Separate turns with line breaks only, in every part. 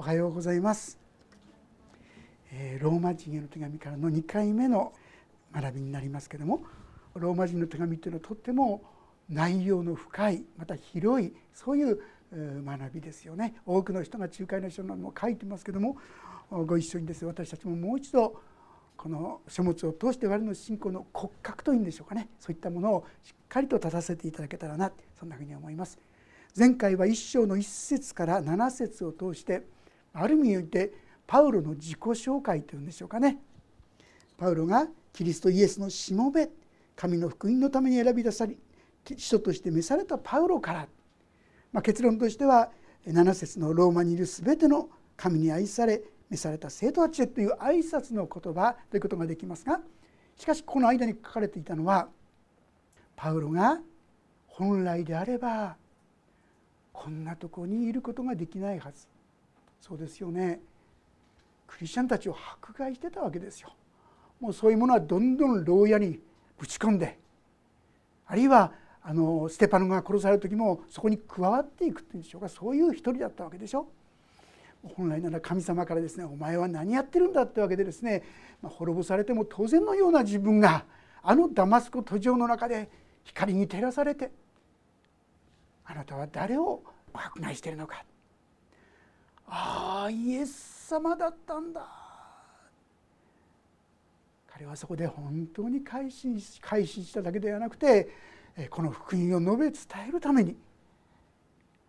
おはようございます、えー、ローマ人への手紙からの2回目の学びになりますけどもローマ人の手紙っていうのはとっても内容の深いまた広いそういう学びですよね。多くの人が仲介の書なども書いてますけどもご一緒にです私たちももう一度この書物を通して我の信仰の骨格というんでしょうかね。そういったものをしっかりと立たせていただけたらなそんなふうに思います。前回は1章の1節から7節を通してある意味においてパウロの自己紹介というんでしょうかね。パウロがキリストイエスのしもべ神の福音のために選び出され使徒として召されたパウロから、まあ、結論としては7節のローマにいる全ての神に愛され召された生徒たちへという挨拶の言葉ということができますがしかしこの間に書かれていたのはパウロが本来であればこんなとこにいることができないはず。そうですよね。クリスチャンたちを迫害してたわけですよ。もうそういうものはどんどん牢屋にぶち込んであるいはあのステパノが殺される時もそこに加わっていくっていうんでしょうか。そういう一人だったわけでしょ。本来なら神様からですね「お前は何やってるんだ」ってわけでですね、まあ、滅ぼされても当然のような自分があのダマスコ途上の中で光に照らされてあなたは誰を迫害しているのか。ああイエス様だったんだ彼はそこで本当に改心し改心しただけではなくてこの福音を述べ伝えるために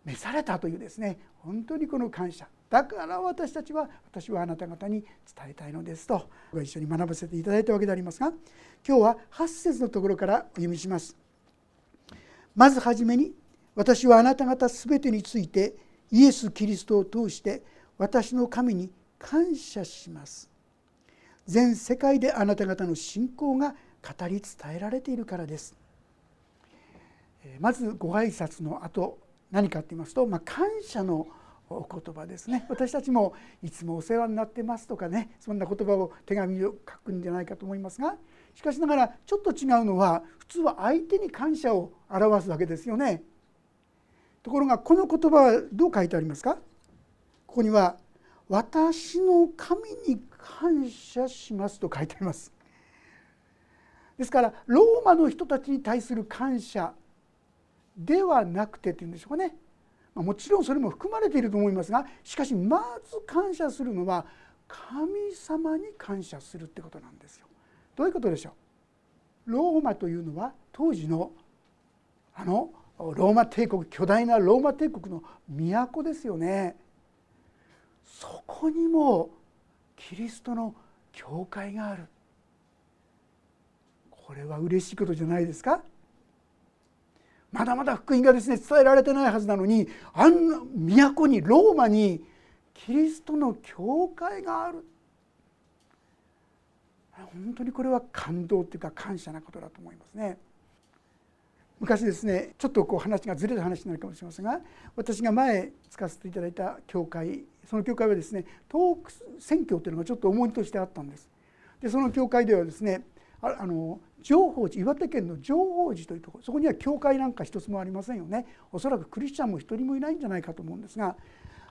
召されたというですね本当にこの感謝だから私たちは私はあなた方に伝えたいのですとご一緒に学ばせていただいたわけでありますが今日は8節のところからお読みします。まずはじめに私はあなた方全てについてイエス・キリストを通して私の神に感謝します。全世界であなた方の信仰が語り伝えられているからです。まずご挨拶の後何かって言いますと、まあ、感謝のお言葉ですね。私たちもいつもお世話になってますとかねそんな言葉を手紙を書くんじゃないかと思いますがしかしながらちょっと違うのは普通は相手に感謝を表すわけですよね。ところがこの言葉はどう書いてありますか？ここには「私の神に感謝します」と書いてあります。ですからローマの人たちに対する感謝ではなくてっていうんでしょうかねもちろんそれも含まれていると思いますがしかしまず感謝するのは神様に感謝するってことなんですよ。どういうことでしょう？ローマというのは当時のあのローマ帝国巨大なローマ帝国の都ですよね。そこにもキリストの教会がある。これは嬉しいことじゃないですか？まだまだ福音がですね伝えられてないはずなのにあんな都にローマにキリストの教会がある。本当にこれは感動というか感謝なことだと思いますね。昔ですねちょっとこう話がずれた話になるかもしれませんが私が前使わせていただいた教会その教会はですね東北選挙というのがちょっと重いとしてあったんです。でその教会ではですねあの情報寺岩手県の情報寺というところそこには教会なんか一つもありませんよねおそらくクリスチャンも一人もいないんじゃないかと思うんですが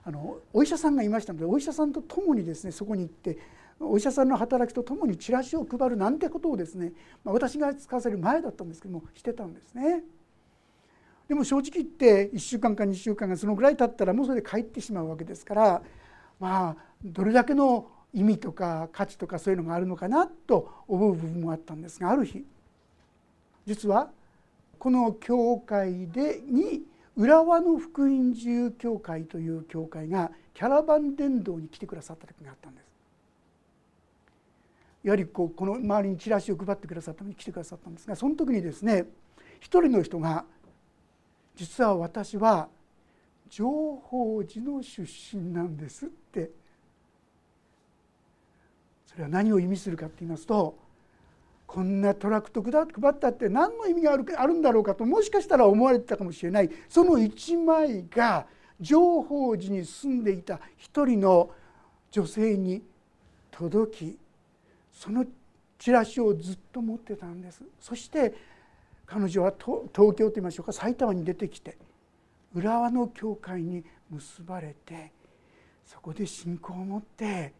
あのお医者さんがいましたのでお医者さんと共にですねそこに行ってお医者さんの働きとともにチラシを配るなんてことをですね、まあ、私が使わせる前だったんですけどもしてたんですね。でも正直言って1週間か2週間がそのぐらい経ったらもうそれで帰ってしまうわけですからまあどれだけの意味とか価値とかそういうのがあるのかなと思う部分もあったんですがある日実はこの教会でに浦和の福音自由教会という教会がキャラバン伝道に来てくださった時があったんです。やはりこうこの周りにチラシを配ってくださったために来てくださったんですがその時にですね一人の人が「実は私は情報寺の出身なんです」って。それは何を意味するかって言いますとこんなトラクト配ったって何の意味があるあるんだろうかともしかしたら思われてたかもしれない。その一枚が情報寺に住んでいた一人の女性に届きそのチラシをずっと持ってたんですそして彼女は東京といいましょうか埼玉に出てきて浦和の教会に結ばれてそこで信仰を持って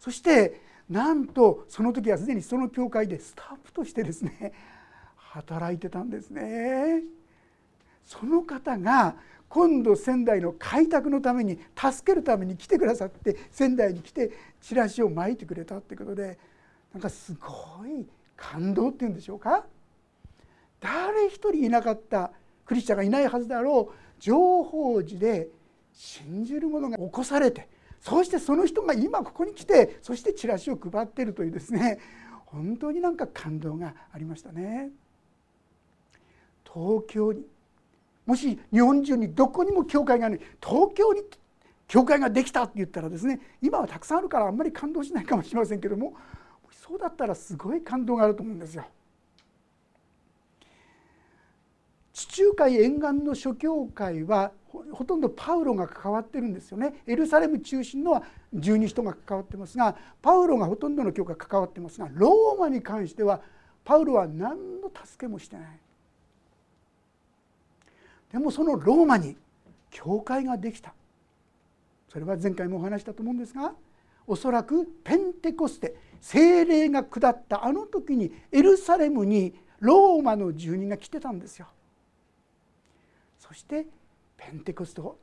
そしてなんとその時はすでにその教会でスタッフとしてですね働いてたんですね。その方が今度仙台の開拓のために助けるために来てくださって仙台に来てチラシを巻いてくれたってことでなんかすごい感動っていうんでしょうか？誰一人いなかったクリスチャンがいないはずだろう情報時で信じる者が起こされてそしてその人が今ここに来てそしてチラシを配っているというですね本当になんか感動がありましたね。東京にもし日本中にどこにも教会がない東京に教会ができたって言ったらですね今はたくさんあるからあんまり感動しないかもしれませんけどもそうだったらすごい感動があると思うんですよ。地中海沿岸の諸教会はほとんどパウロが関わってるんですよね。エルサレム中心のは12人が関わってますがパウロがほとんどの教会関わってますがローマに関してはパウロは何の助けもしてない。でもそのローマに教会ができた。それは前回もお話したと思うんですがおそらくペンテコステ精霊が下ったあの時にエルサレムにローマの住人が来てたんですよ。そしてペンテコスト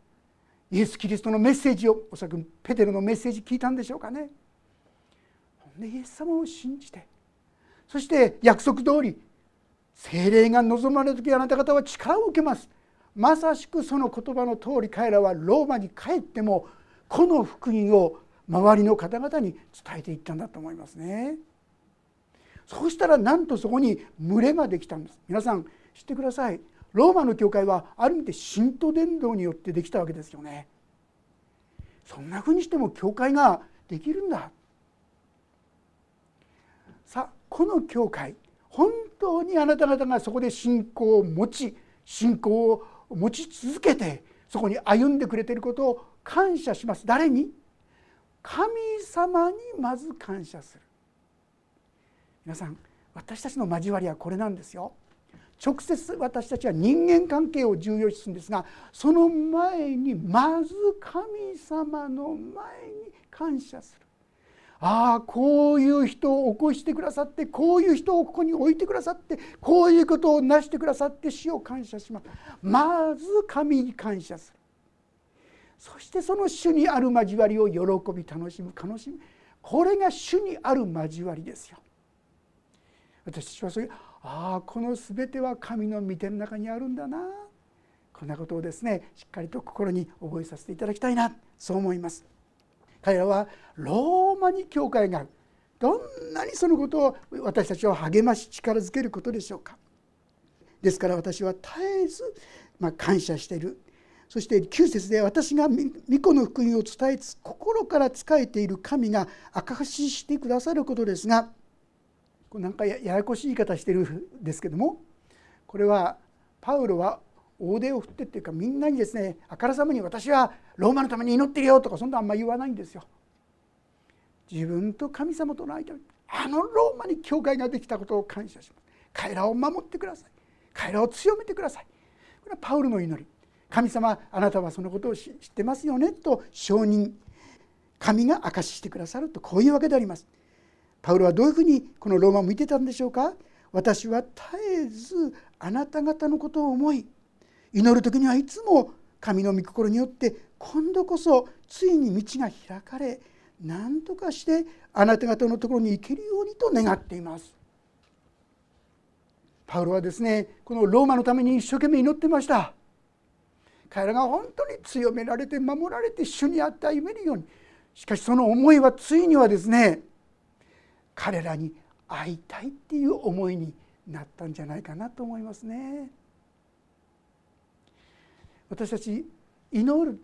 イエス・キリストのメッセージをおそらくペテロのメッセージ聞いたんでしょうかねほん。でイエス様を信じてそして約束通り精霊が望まれる時あなた方は力を受けますまさしくその言葉の通り彼らはローマに帰ってもこの福音を周りの方々に伝えていったんだと思いますね。そうしたらなんとそこに群れができたんです。皆さん知ってください。ローマの教会はある意味で神道伝道によってできたわけですよね。そんなふうにしても教会ができるんだ。さあこの教会本当にあなた方がそこで信仰を持ち信仰を持ち続けてそこに歩んでくれていることを感謝します。誰に？神様にまず感謝する。皆さん私たちの交わりはこれなんですよ。直接私たちは人間関係を重要視するんですがその前にまず神様の前に感謝する。ああこういう人を起こしてくださってこういう人をここに置いてくださってこういうことを成してくださって死を感謝します。まず神に感謝する。そしてその主にある交わりを喜び楽しむ楽しむ。これが主にある交わりですよ。私たちはそういうああこの全ては神の御手の中にあるんだな。こんなことをですねしっかりと心に覚えさせていただきたいな。そう思います。彼らはローマに教会がある。どんなにそのことを私たちを励まし力づけることでしょうか。ですから私は絶えず、まあ、感謝している。そして9節で私が御子の福音を伝えつ心から仕えている神が証ししてくださることですがこれなんかややこしい言い方してるんですけどもこれはパウロは大手を振ってっていうかみんなにですねあからさまに私はローマのために祈ってるよとかそんなあんま言わないんですよ。自分と神様との間にあのローマに教会ができたことを感謝します。彼らを守ってください。彼らを強めてください。これはパウロの祈り。神様あなたはそのことを知ってますよねと承認神が証ししてくださるとこういうわけであります。パウロはどういうふうにこのローマを見てたんでしょうか私は絶えずあなた方のことを思い祈る時にはいつも神の御心によって今度こそついに道が開かれ何とかしてあなた方のところに行けるようにと願っています。パウロはですねこのローマのために一生懸命祈ってました。彼らが本当に強められて守られて主にあって歩めるようにしかしその思いはついにはですね彼らに会いたいっていう思いになったんじゃないかなと思いますね。私たち祈る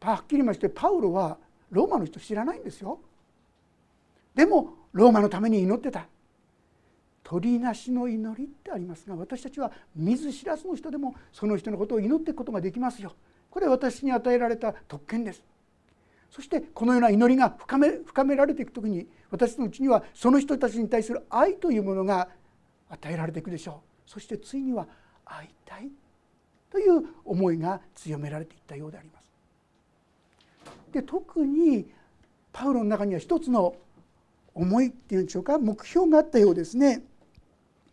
はっきり言いましてパウロはローマの人知らないんですよ。でもローマのために祈ってた。鳥なしの祈りってありますが私たちは見ず知らずの人でもその人のことを祈っていくことができますよ。これは私に与えられた特権です。そしてこのような祈りが深め深められていく時に私のうちにはその人たちに対する愛というものが与えられていくでしょうそしてついには会いたいという思いが強められていったようでありますで特にパウロの中には一つの思いっていうんでしょうか目標があったようですね。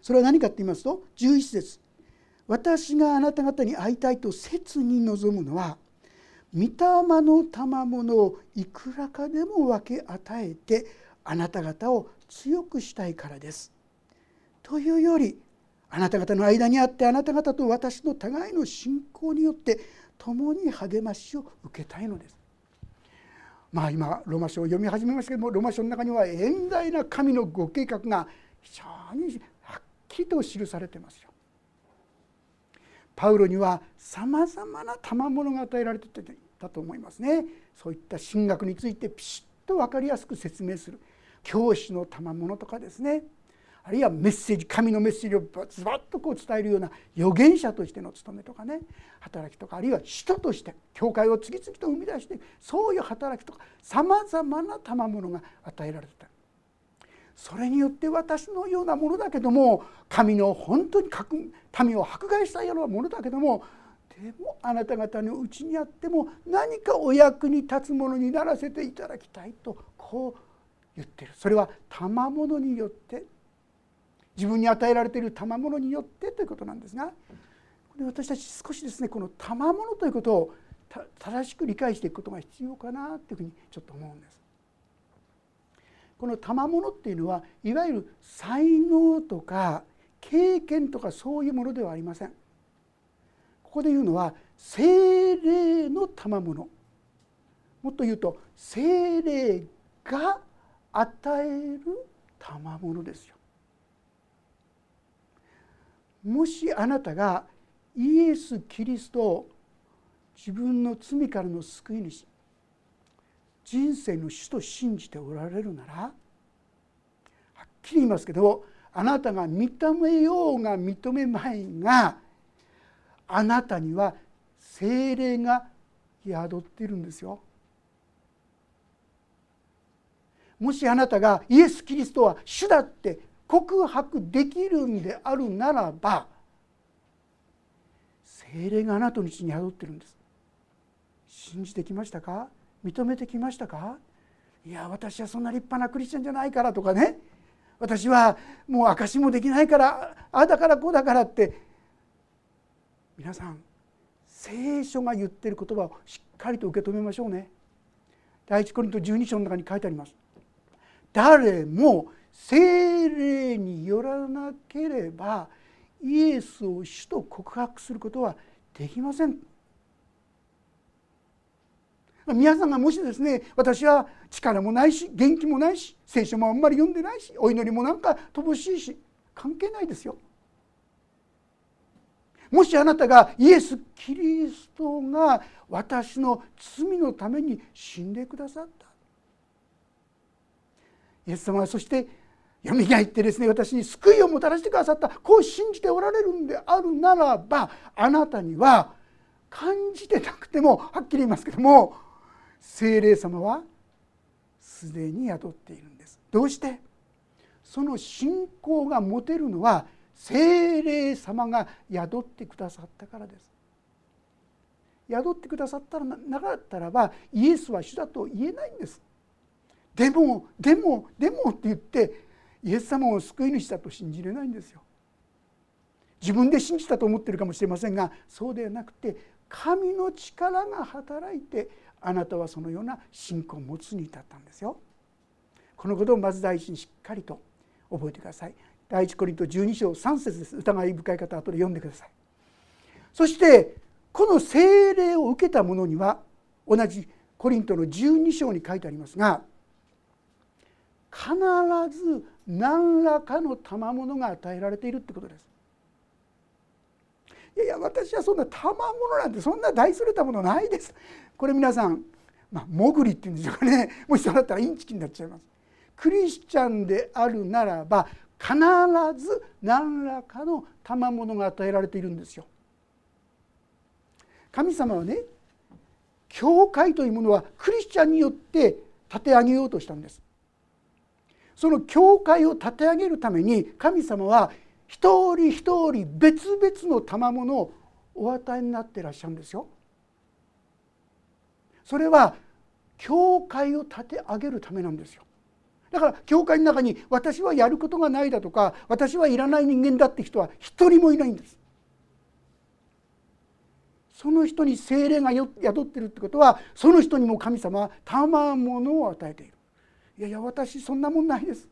それは何かって言いますと11節私があなた方に会いたいと切に望むのは御霊の賜物をいくらかでも分け与えてあなた方を強くしたいからです。というよりあなた方の間にあってあなた方と私の互いの信仰によって共に励ましを受けたいのです。まあ今ローマ書を読み始めましたけどもローマ書の中には遠大な神のご計画が非常にきと記されてますよ。パウロにはさまざまな賜物が与えられてたと思いますね。そういった神学についてピシッと分かりやすく説明する教師の賜物とかですねあるいはメッセージ神のメッセージをズバッとこう伝えるような預言者としての務めとかね働きとかあるいは人として教会を次々と生み出してそういう働きとかさまざまな賜物が与えられてたそれによって私のようなものだけども神の本当に民を迫害したようなものだけどもでもあなた方のうちにあっても何かお役に立つものにならせていただきたいとこう言ってるそれは賜物によって自分に与えられている賜物によってということなんですが私たち少しですねこの賜物ということを正しく理解していくことが必要かなというふうにちょっと思うんです。この賜物っていうのはいわゆる才能とか経験とかそういうものではありません。ここで言うのは精霊の賜物もっと言うと精霊が与える賜物ですよ。もしあなたがイエス・キリストを自分の罪からの救い主人生の主と信じておられるならはっきり言いますけどあなたが認めようが認めまいがあなたには精霊が宿っているんですよ。もしあなたがイエス・キリストは主だって告白できるんであるならば精霊があなたのうちに宿ってるんです信じてきましたか？認めてきましたか？いや私はそんな立派なクリスチャンじゃないからとかね。私はもう証しもできないからああだからこうだからって。皆さん聖書が言ってる言葉をしっかりと受け止めましょうね。第一コリント12章の中に書いてあります。誰も精霊によらなければイエスを主と告白することはできません。皆さんがもしですね私は力もないし元気もないし聖書もあんまり読んでないしお祈りもなんか乏しいし関係ないですよ。もしあなたがイエス・キリストが私の罪のために死んでくださったイエス様はそしてよみがえってですね私に救いをもたらしてくださったこう信じておられるんであるならばあなたには感じてなくてもはっきり言いますけども精霊様はすでに宿っているんです。どうして？その信仰が持てるのは精霊様が宿ってくださったからです。宿ってくださったらなかったらばイエスは主だと言えないんです。でもでもでもって言ってイエス様を救い主だと信じれないんですよ。自分で信じたと思ってるかもしれませんがそうではなくて神の力が働いてあなたはそのような信仰を持つに至ったんですよ。このことをまず第一にしっかりと覚えてください。第一コリント12章3節です疑い深い方は後で読んでください。そしてこの聖霊を受けた者には同じコリントの12章に書いてありますが必ず何らかの賜物が与えられているってことです。いやいや私はそんな賜物なんてそんな大それたものないです。これ皆さん、まあ、潜りっていうんでしょうかね もしそうだったらインチキになっちゃいます。クリスチャンであるならば必ず何らかの賜物が与えられているんですよ。神様はね教会というものはクリスチャンによって立て上げようとしたんです。その教会を立て上げるために神様は一人一人別々の賜物をお与えになっていらっしゃるんですよ。それは教会を立て上げるためなんですよ。だから教会の中に私はやることがないだとか私はいらない人間だって人は一人もいないんです。その人に精霊が宿ってるってことはその人にも神様は賜物を与えている。いやいや私そんなもんないです。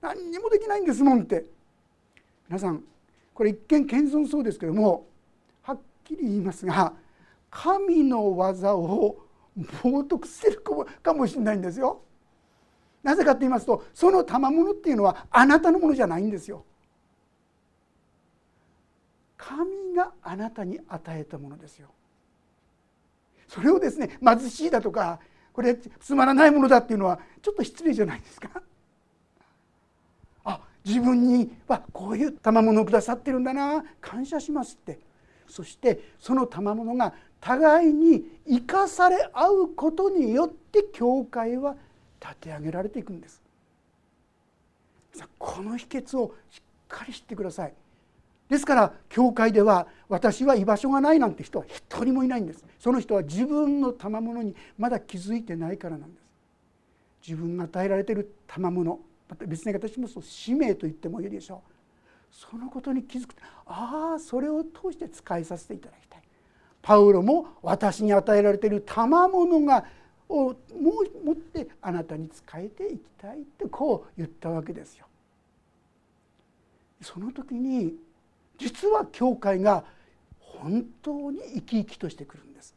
何にもできないんですもんって。皆さんこれ一見謙遜そうですけどもはっきり言いますが神の技を冒涜してるかもしれないんですよ。なぜかと言いますとその賜物っていうのはあなたのものじゃないんですよ。神があなたに与えたものですよ。それをですね貧しいだとかこれつまらないものだっていうのはちょっと失礼じゃないですか。自分にはこういう賜物をくださってるんだな感謝しますって。そしてその賜物が互いに生かされ合うことによって教会は立て上げられていくんです。この秘訣をしっかり知ってください。ですから教会では私は居場所がないなんて人は一人もいないんです。その人は自分の賜物にまだ気づいてないからなんです。自分が与えられている賜物また別に私もそう使命と言ってもいいでしょうそのことに気づくああそれを通して使いさせていただきたいパウロも私に与えられている賜物がをもう持ってあなたに仕えていきたいってこう言ったわけですよ。その時に実は教会が本当に生き生きとしてくるんです。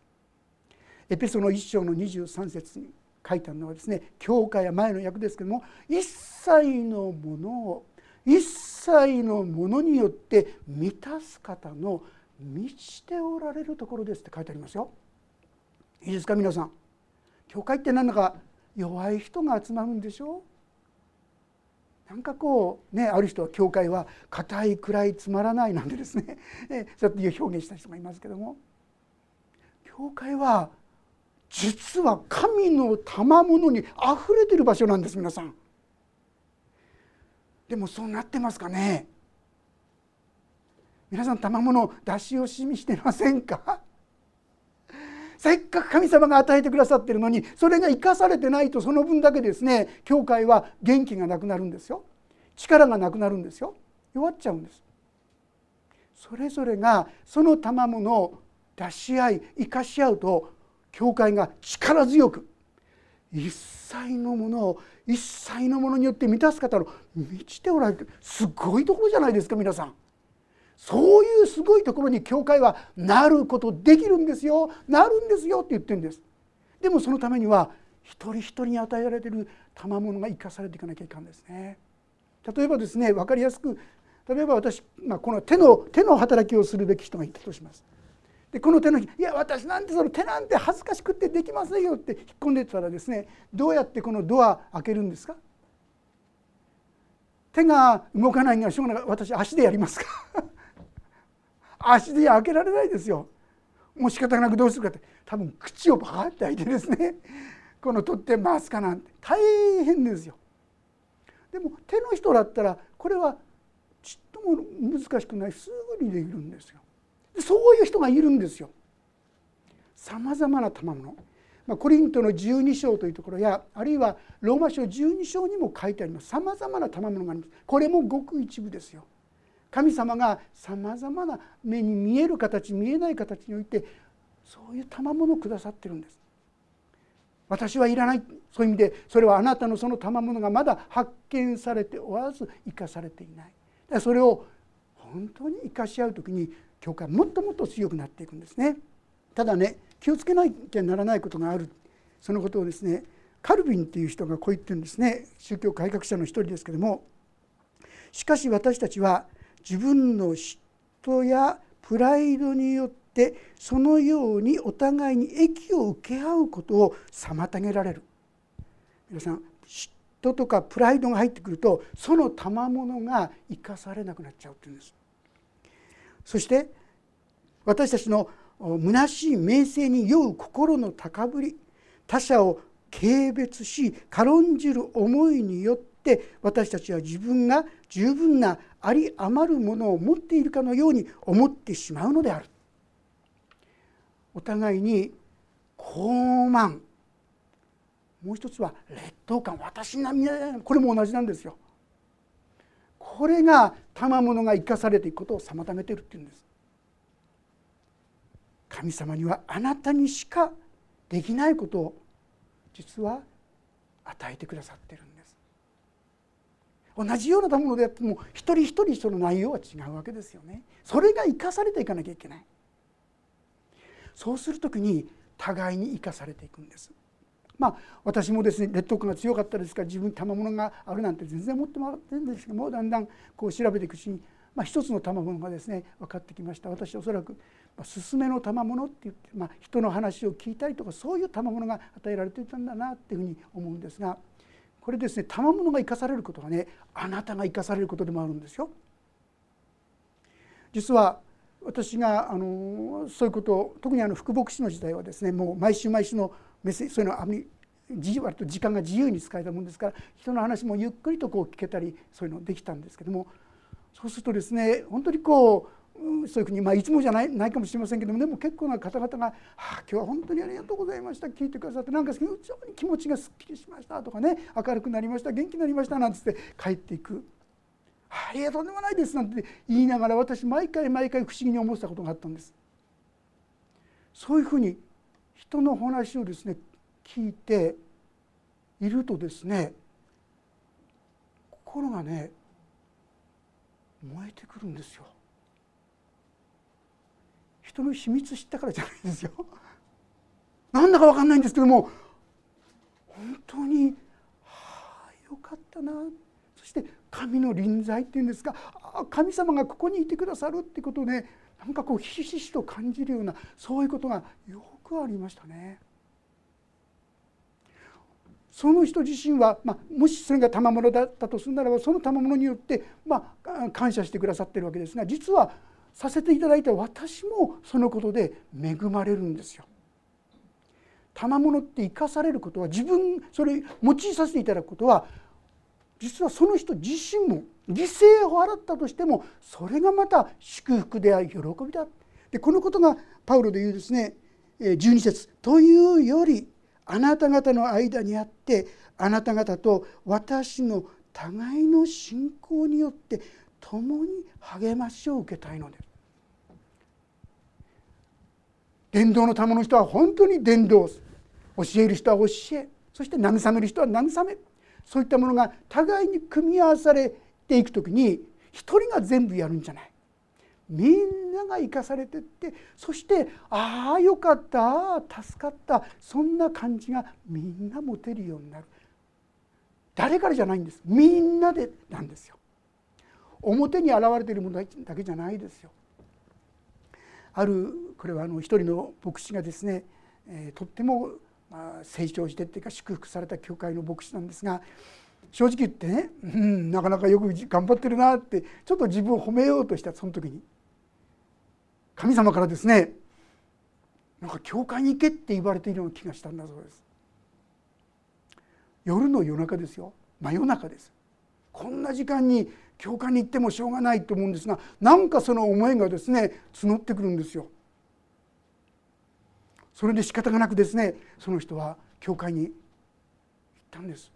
エペソの一章の23節に書いてあるのはですね教会は前の訳ですけども一切のものを一切のものによって満たす方の満ちておられるところですって書いてありますよ。いいですか皆さん。教会って何だか弱い人が集まるんでしょう？なんかこうねある人は教会は硬い暗いつまらないなんてですねそうやって表現した人がいますけども教会は実は神の賜物にあふれてる場所なんです皆さん。でもそうなってますかね？皆さん賜物出し惜しみしてませんか？せっかく神様が与えてくださってるのにそれが生かされてないとその分だけですね教会は元気がなくなるんですよ。力がなくなるんですよ。弱っちゃうんです。それぞれがその賜物を出し合い生かし合うと教会が力強く一切のものを一切のものによって満たす方の満ちておられるすごいところじゃないですか皆さん。そういうすごいところに教会はなることできるんですよ。なるんですよって言ってるんです。でもそのためには一人一人に与えられている賜物が生かされていかなきゃいかんですね。例えばですね分かりやすく例えば私、まあ、この手の手の働きをするべき人がいたとします。でこの手のひいや私なんてその手なんて恥ずかしくってできませんよって引っ込んでたらですねどうやってこのドア開けるんですか？手が動かないにはしょうがない。私足でやりますか？足で開けられないですよ。もう仕方なくどうするかって。多分口をバーって開いてですねこの取ってますかなんて。大変ですよ。でも手の人だったらこれはちっとも難しくない。すぐにできるんですよ。そういう人がいるんですよ。さまざまな賜物。まあ、コリントの12章というところやあるいはローマ書12章にも書いてあります。さまざまな賜物があります。これもごく一部ですよ。神様がさまざまな目に見える形見えない形においてそういう賜物をくださってるんです。私はいらない。そういう意味でそれはあなたのその賜物がまだ発見されておらず生かされていない。それを本当に生かし合う時に教会はもっともっと強くなっていくんですね。ただね気をつけなきゃならないことがある。そのことをですねカルビンっていう人がこう言ってるんですね。宗教改革者の一人ですけどもしかし私たちは自分の嫉妬やプライドによってそのようにお互いに益を受け合うことを妨げられる。皆さん嫉妬とかプライドが入ってくるとその賜物が生かされなくなっちゃうっていうんです。そして私たちの虚しい名声に酔う心の高ぶり他者を軽蔑し軽んじる思いによって私たちは自分が十分なあり余るものを持っているかのように思ってしまうのである。お互いに傲慢。もう一つは劣等感。私なみこれも同じなんですよ。これが賜物が生かされていくことを妨げているっていうんです。神様にはあなたにしかできないことを実は与えてくださってるんです。同じような賜物であっても一人一人その内容は違うわけですよね。それが生かされていかなきゃいけない。そうする時に互いに生かされていくんです。まあ私もですね劣等感が強かったですから自分に賜物があるなんて全然思ってませんでしたけどもだんだんこう調べていくうちに、まあ、一つの賜物がですね分かってきました私おそらくまあ勧めの賜物って言って、まあ、人の話を聞いたりとかそういう賜物が与えられていたんだなっていうふうに思うんですがこれですね賜物が生かされることはねあなたが生かされることでもあるんですよ。実は私があのそういうことを特にあの副牧師の時代はですねもう毎週毎週のそういうのはあまり割と時間が自由に使えたもんですから人の話もゆっくりとこう聞けたりそういうのできたんですけどもそうするとですね本当にこうそういうふうに、まあ、いつもじゃないないかもしれませんけどもでも結構な方々が「はあ、今日は本当にありがとうございました聞いてくださってなんか非常に気持ちがすっきりしました」とかね「明るくなりました元気になりました」なんつって帰っていく「ありがとうでもないです」なんて言いながら私毎回毎回不思議に思ってたことがあったんです。そういうふうに人の話をですね聞いているとですね心がね燃えてくるんですよ。人の秘密知ったからじゃないですよ。なんだか分かんないんですけども本当にはあよかったなそして神の臨在っていうんですか神様がここにいてくださるってことをねなんかこうひしひしと感じるようなそういうことがよくありましたね。その人自身は、まあ、もしそれが賜物だったとするならばその賜物によって、まあ、感謝してくださってるわけですが実はさせていただいた私もそのことで恵まれるんですよ。賜物って生かされることは自分それ用いさせていただくことは実はその人自身も犠牲を払ったとしてもそれがまた祝福であり喜びだでこのことがパウロで言うですね12節。というよりあなた方の間にあってあなた方と私の互いの信仰によって共に励ましを受けたいのです伝道のための人は本当に伝道教える人は教えそして慰める人は慰めそういったものが互いに組み合わされていく時に一人が全部やるんじゃない。みんなが生かされてってそしてああよかった助かったそんな感じがみんな持てるようになる。誰からじゃないんです。みんなでなんですよ。表に現れているものだけじゃないですよ。あるこれはあの一人の牧師がですね、えー、とっても、成長してっていうか祝福された教会の牧師なんですが正直言ってね、うん、なかなかよく頑張ってるなってちょっと自分を褒めようとしたその時に。神様からですねなんか教会に行けって言われているような気がしたんだそうです。夜の夜中ですよ真夜中ですこんな時間に教会に行ってもしょうがないと思うんですがなんかその思いがですね募ってくるんですよ。それで仕方がなくですねその人は教会に行ったんです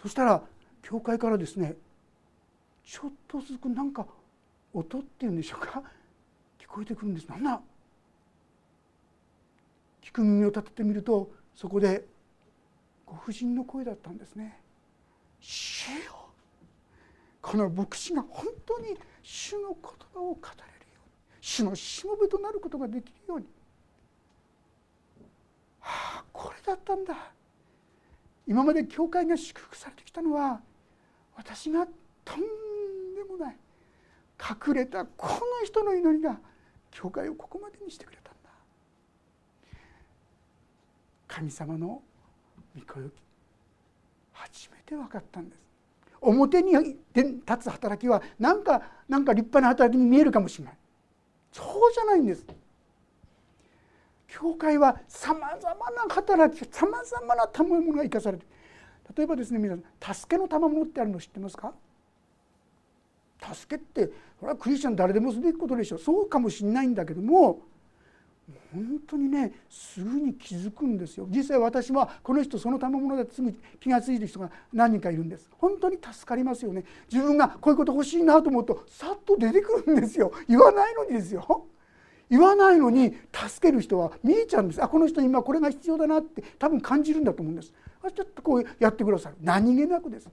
そしたら教会からですねちょっとずつなんか音っていうんでしょうかこえてくるんです。なんだ。聞く耳を立ててみるとそこでご婦人の声だったんですね「主よ。この牧師が本当に主の言葉を語れるように主のしもべとなることができるように。はあこれだったんだ。今まで教会が祝福されてきたのは私がとんでもない。隠れたこの人の祈りが教会をここまでにしてくれたんだ。神様の御声初めて分かったんです。表に立つ働きはなんかなんか立派な働きに見えるかもしれない。そうじゃないんです。教会はさまざまな働きさまざまな賜物が生かされて例えばですね皆さん助けの賜物ってあるの知ってますか？助けってこれはクリスチャン誰でもすべきことでしょう。そうかもしれないんだけども本当にねすぐに気づくんですよ。実際私はこの人その賜物だってすぐ気が付いてる人が何人かいるんです。本当に助かりますよね。自分がこういうこと欲しいなと思うとさっと出てくるんですよ。言わないのにですよ。言わないのに助ける人は見えちゃうんです。あこの人に今これが必要だなって多分感じるんだと思うんです。ちょっとこうやってくださる何気なくです。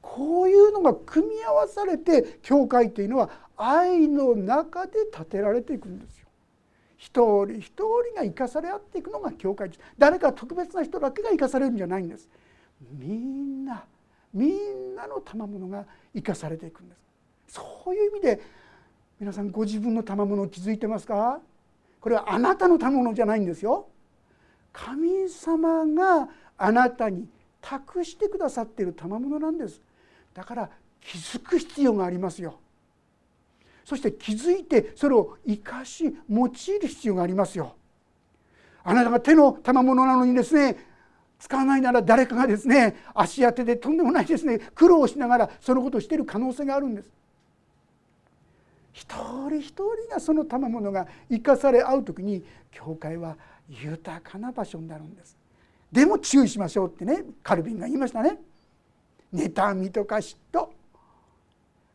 こういうのが組み合わされて教会というのは愛の中で建てられていくんですよ。一人一人が生かされ合っていくのが教会です。誰か特別な人だけが生かされるんじゃないんです。みんなみんなの賜物が生かされていくんです。そういう意味で皆さんご自分の賜物を気づいてますか？これはあなたの賜物じゃないんですよ。神様があなたに託してくださっている賜物なんです。だから気づく必要がありますよ。そして気づいてそれを生かし用いる必要がありますよ。あなたが手の賜物なのにですね使わないなら誰かがですね足当てでとんでもないですね苦労しながらそのことをしている可能性があるんです。一人一人がその賜物が生かされ合う時に教会は豊かな場所になるんです。でも注意しましょうってねカルビンが言いましたね。妬みとか嫉妬。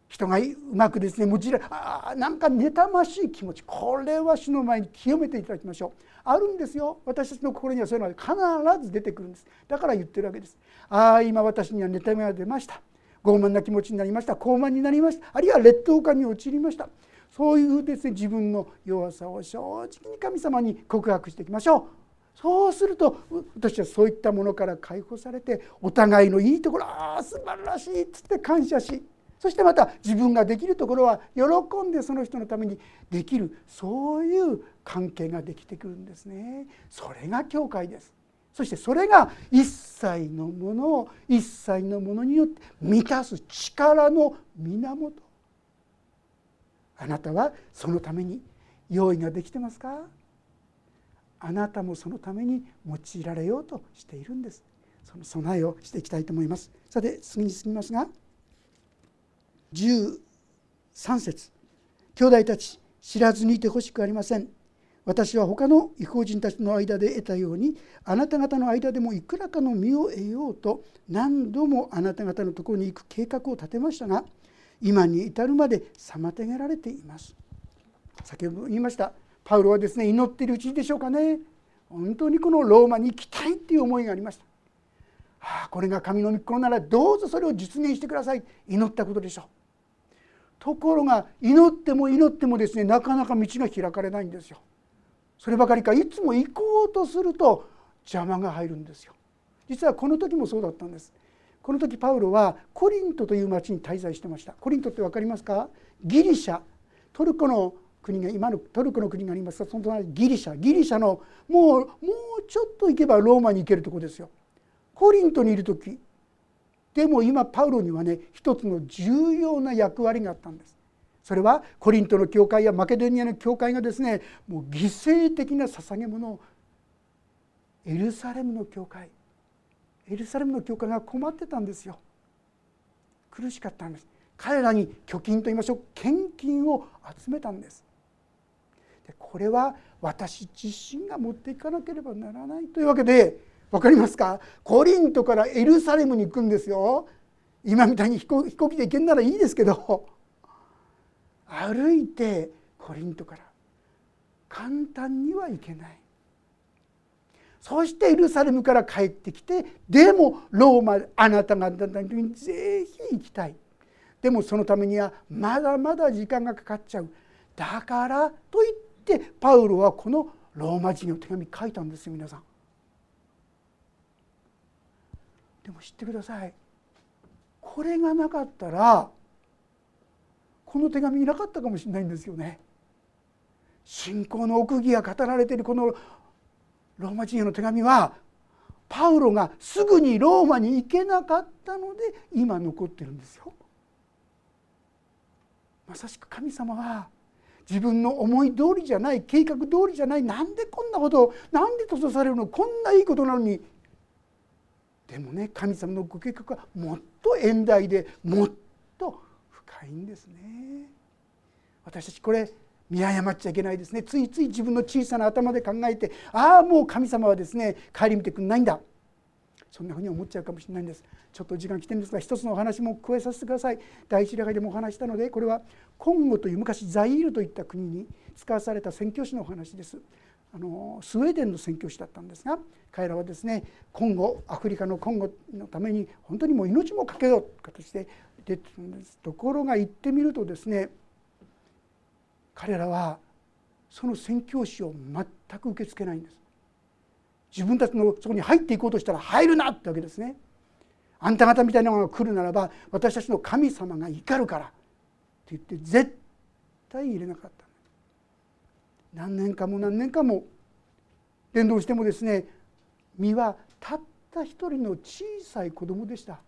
人がうまくですねもちろんあなんか妬ましい気持ち。これは主の前に清めていただきましょう。あるんですよ。私たちの心にはそういうのが必ず出てくるんです。だから言ってるわけです。ああ今私には妬みが出ました。傲慢な気持ちになりました。高慢になりました。あるいは劣等感に陥りました。そういうですね自分の弱さを正直に神様に告白していきましょう。そうすると私はそういったものから解放されてお互いのいいところああ素晴らしいっつって感謝しそしてまた自分ができるところは喜んでその人のためにできるそういう関係ができてくるんですね。それが教会です。そしてそれが一切のものを一切のものによって満たす力の源。あなたはそのために用意ができてますか？あなたもそのために用いられようとしているんです。その備えをしていきたいと思います。さて次に進みますが13節。兄弟たち知らずにいてほしくありません。私は他の違法人たちの間で得たようにあなた方の間でもいくらかの身を得ようと何度もあなた方のところに行く計画を立てましたが今に至るまで妨げられています。先ほど言いましたパウロはですね祈っているうちでしょうかね本当にこのローマに行きたいっていう思いがありました。ああこれが神の御心ならどうぞそれを実現してください祈ったことでしょう。ところが祈っても祈ってもですねなかなか道が開かれないんですよ。そればかりかいつも行こうとすると邪魔が入るんですよ。実はこの時もそうだったんです。この時パウロはコリントという町に滞在してました。コリントって分かりますか？ギリシャトルコの国が今のトルコの国があります。がその隣ギリシャ。ギリシャのもうもうちょっと行けばローマに行けるとこですよ。コリントにいる時。でも今パウロにはね一つの重要な役割があったんです。それはコリントの教会やマケドニアの教会がですねもう犠牲的な捧げ物。をエルサレムの教会。エルサレムの教会が困ってたんですよ。苦しかったんです。彼らに貯金といいましょう。献金を集めたんです。でこれは私自身が持っていかなければならないというわけで分かりますか？コリントからエルサレムに行くんですよ。今みたいに飛行機で行けんならいいですけど。歩いてコリントから。簡単には行けない。そしてエルサレムから帰ってきてでもローマあなたがにぜひ行きたい。でもそのためにはまだまだ時間がかかっちゃう。だからと言ってってパウロはこのローマ人の手紙書いたんですよ皆さん。でも知ってくださいこれがなかったらこの手紙いなかったかもしれないんですよね。信仰の奥義が語られているこのローマ人への手紙はパウロがすぐにローマに行けなかったので今残ってるんですよ。まさしく神様は自分の思い通りじゃない計画通りじゃないなんでこんなことをなんで閉ざされるのこんないいことなのに。でもね神様のご計画はもっと遠大でもっと深いんですね。私たちこれ見誤っちゃいけないですね。ついつい自分の小さな頭で考えてああもう神様はですね顧みてくんないんだ。そんなふうに思っちゃうかもしれないんです。ちょっと時間来てるんですが一つのお話も加えさせてください。第一例会でもお話したのでこれはコンゴという昔ザイールといった国に使わされた宣教師のお話です。あのスウェーデンの宣教師だったんですが彼らはですねコンゴアフリカのコンゴのために本当にもう命も懸けようという形で出てるんです。ところが行ってみるとですね彼らはその宣教師を全く受け付けないんです。自分たちのそこに入っていこうとしたら入るなってわけですね。あんた方みたいなのが来るならば私たちの神様が怒るからって言って絶対入れなかった何年間も何年間も伝道してもですね身はたった一人の小さい子供でした。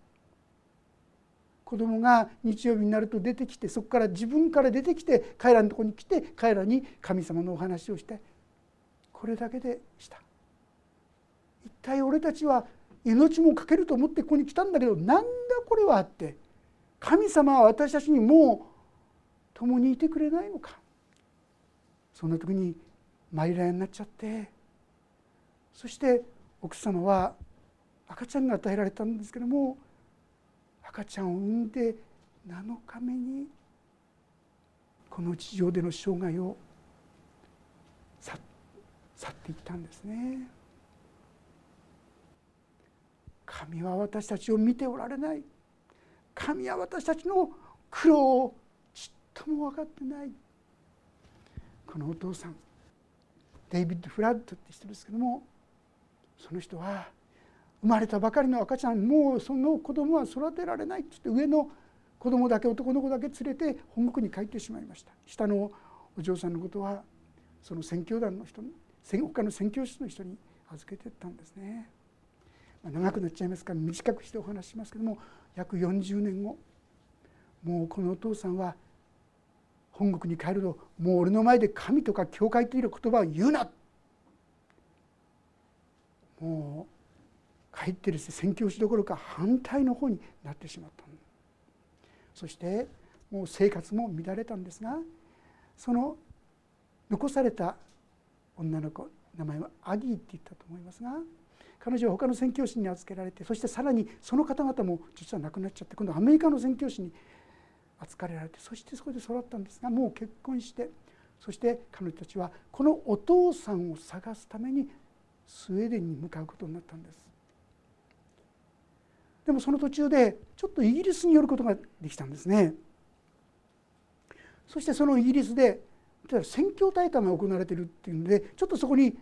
子供が日曜日になると出てきてそこから自分から出てきて彼らのとこに来て彼らに神様のお話をしてこれだけでした。一体俺たちは命も懸けると思ってここに来たんだけどなんだこれはって神様は私たちにもう共にいてくれないのかそんな時にマイライになっちゃってそして奥様は赤ちゃんが与えられたんですけども赤ちゃんを産んで7日目にこの地上での生涯を去っていったんですね。神は私たちを見ておられない。神は私たちの苦労をちっとも分かってない。このお父さんデイビッド・フラッドって人ですけどもその人は生まれたばかりの赤ちゃんもうその子供は育てられないって言って上の子供だけ男の子だけ連れて本国に帰ってしまいました。下のお嬢さんのことはその宣教団の人に他の宣教師の人に預けてったんですね、長くなっちゃいますから短くしてお話ししますけども約40年後もうこのお父さんは本国に帰るともう俺の前で神とか教会という言葉を言うな。もうかえってですね宣教師どころか反対の方になってしまった。そしてもう生活も乱れたんですがその残された女の子名前はアギーって言ったと思いますが彼女は他の宣教師に預けられてそしてさらにその方々も実は亡くなっちゃって今度アメリカの宣教師に扱われられてそしてそこで育ったんですがもう結婚してそして彼女たちはこのお父さんを探すためにスウェーデンに向かうことになったんです。でもその途中でちょっとイギリスに寄ることができたんですね。そしてそのイギリスで宣教大会が行われているっていうのでちょっとそこに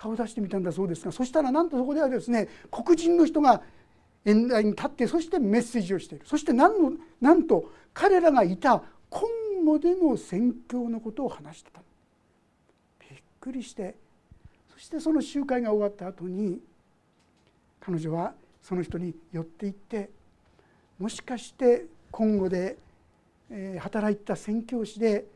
顔出してみたんだそうですがそしたらなんとそこではですね黒人の人が演台に立ってそしてメッセージをしている。そして何のなんと彼らがいた今後での宣教のことを話してた。びっくりして。そしてその集会が終わった後に彼女はその人に寄っていってもしかして今後で働いた宣教師で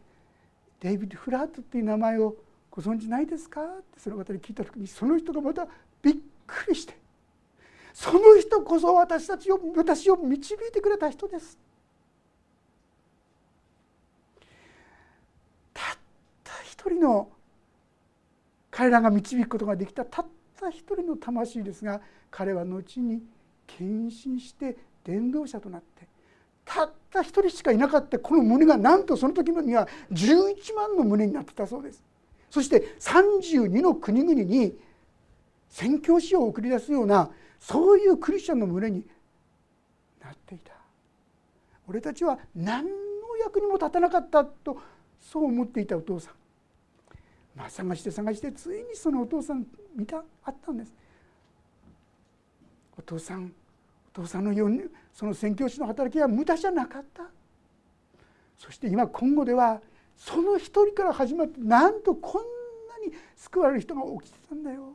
デイビッド・フラットっていう名前をご存じないですか？ってその方に聞いた時にその人がまたびっくりしてその人こそ私たちを私を導いてくれた人です。たった一人の彼らが導くことができた。たった一人の魂ですが彼は後に献身して伝道者となってたった一人しかいなかったこの胸がなんとその時には11万の胸になってたそうです。そして32の国々に宣教師を送り出すようなそういうクリスチャンの胸になっていた。俺たちは何の役にも立たなかったとそう思っていたお父さん。まあ探して探してついにそのお父さん見たあったんです。お父さんお父さんのようにその宣教師の働きは無駄じゃなかった。そして今今後ではその一人から始まってなんとこんなに救われる人が起きてたんだよ。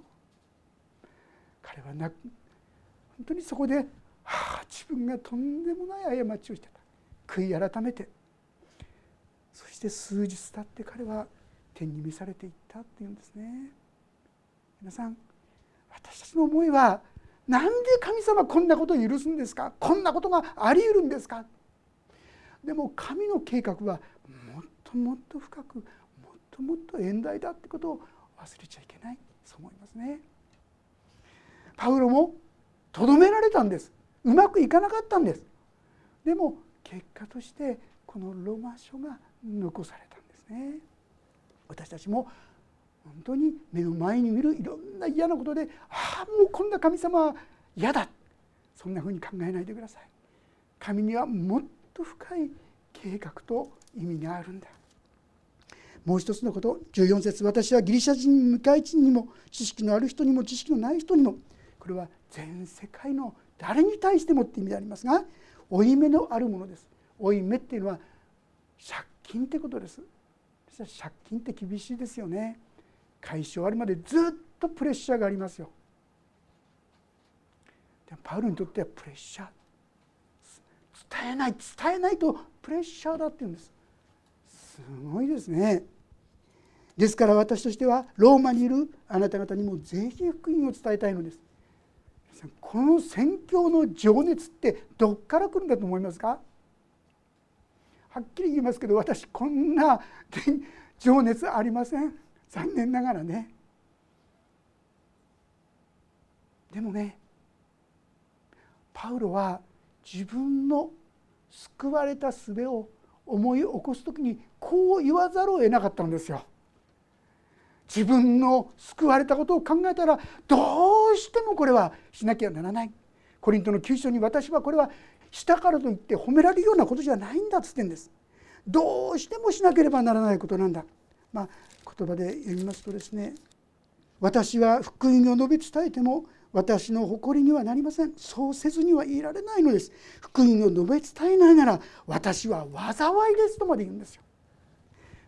彼はな本当にそこで、はあ、自分がとんでもない過ちをしてた。悔い改めて。そして数日経って彼は天に召されていったっていうんですね。皆さん私たちの思いはなんで神様こんなことを許すんですか？こんなことがあり得るんですか？でも神の計画はもともっと深くもっともっと遠大だってことを忘れちゃいけないそう思いますね。パウロもとどめられたんです。うまくいかなかったんです。でも結果としてこのロマ書が残されたんですね。私たちも本当に目の前に見るいろんな嫌なことでああもうこんな神様は嫌だ。そんなふうに考えないでください。神にはもっと深い計画と意味があるんだ。もう一つのこと14節私はギリシャ人向かい人にも知識のある人にも知識のない人にもこれは全世界の誰に対してもって意味でありますが負い目のあるものです。負い目っていうのは借金ってことです。借金って厳しいですよね。解消あるまでずっとプレッシャーがありますよ。でもパウロにとってはプレッシャー。伝えない伝えないとプレッシャーだって言うんです。すごいですね。ですから私としてはローマにいるあなた方にもぜひ福音を伝えたいのです。この宣教の情熱ってどっから来るんだと思いますか？はっきり言いますけど私こんな情熱ありません。残念ながらね。でもねパウロは自分の救われた術を思い起こす時にこう言わざるを得なかったんですよ。自分の救われたことを考えたらどうしてもこれはしなきゃならない。コリントの9章に私はこれはしたからといって褒められるようなことじゃないんだっつってんです。どうしてもしなければならないことなんだ。まあ言葉で読みますとですね私は福音を述べ伝えても私の誇りにはなりません。そうせずにはいられないのです。福音を述べ伝えないなら私は災いですとまで言うんですよ。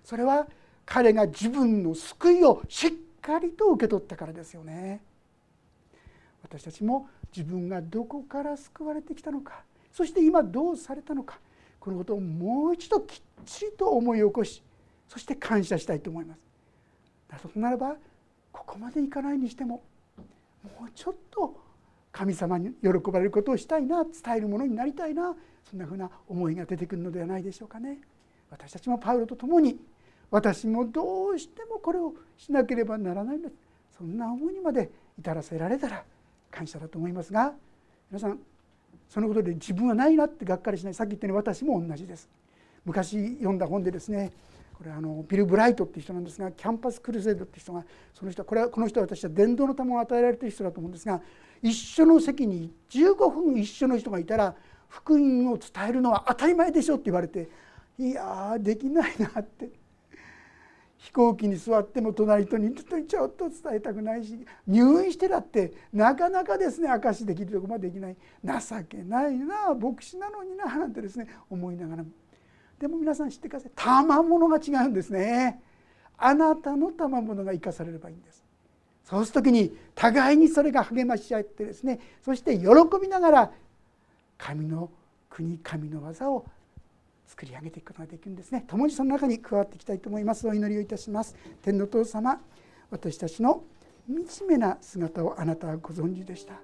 それは彼が自分の救いをしっかりと受け取ったからですよね。私たちも自分がどこから救われてきたのか。そして今どうされたのか。このことをもう一度きっちりと思い起こしそして感謝したいと思います。ならばここまでいかないにしてももうちょっと神様に喜ばれることをしたいな伝えるものになりたいなそんなふうな思いが出てくるのではないでしょうかね。私たちもパウロと共に私もどうしてもこれをしなければならないんだそんな思いにまで至らせられたら感謝だと思いますが皆さんそのことで自分はないなってがっかりしない。さっき言ったように私も同じです。昔読んだ本でですねこれあのビル・ブライトっていう人なんですがキャンパス・クルセイドっていう人がその人これはこの人は私は伝道の賜を与えられてる人だと思うんですが一緒の席に15分一緒の人がいたら福音を伝えるのは当たり前でしょって言われていやできないなって。飛行機に座っても隣とにちょっと伝えたくないし入院してだってなかなかですね証しできるとこまでできない。情けないな牧師なのにななんてですね思いながらも。でも皆さん知ってください。賜物が違うんですね。あなたの賜物が生かされればいいんです。そうする時に互いにそれが励まし合ってですねそして喜びながら神の国神の技を作り上げていくことができるんですね。共にその中に加わっていきたいと思います。お祈りをいたします。天の父様私たちの惨めな姿をあなたはご存知でした。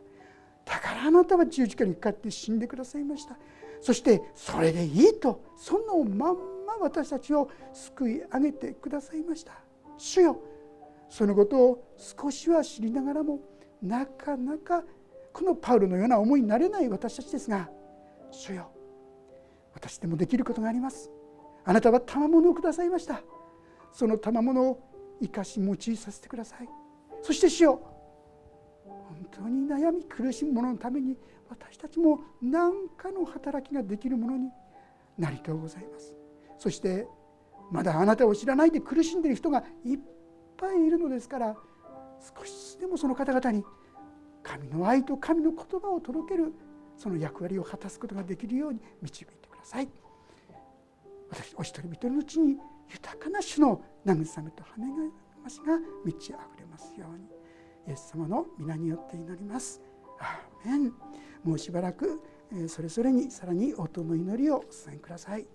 だからあなたは十字架にかかって死んでくださいました。そしてそれでいいとそのまんま私たちを救い上げてくださいました。主よそのことを少しは知りながらもなかなかこのパウロのような思いになれない私たちですが主よ私でもできることがあります。あなたは賜物をくださいました。その賜物を生かし用いさせてください。そして主よ本当に悩み苦しむ者のために私たちも何かの働きができるものになりとうございます。そしてまだあなたを知らないで苦しんでいる人がいっぱいいるのですから少しでもその方々に神の愛と神の言葉を届けるその役割を果たすことができるように導いてさい。私お一人一人のうちに豊かな種の慰めと羽がましが満ち溢れますように。イエス様の皆によって祈ります。アーメン。もうしばらくそれぞれにさらに応答の祈りをお伝えください。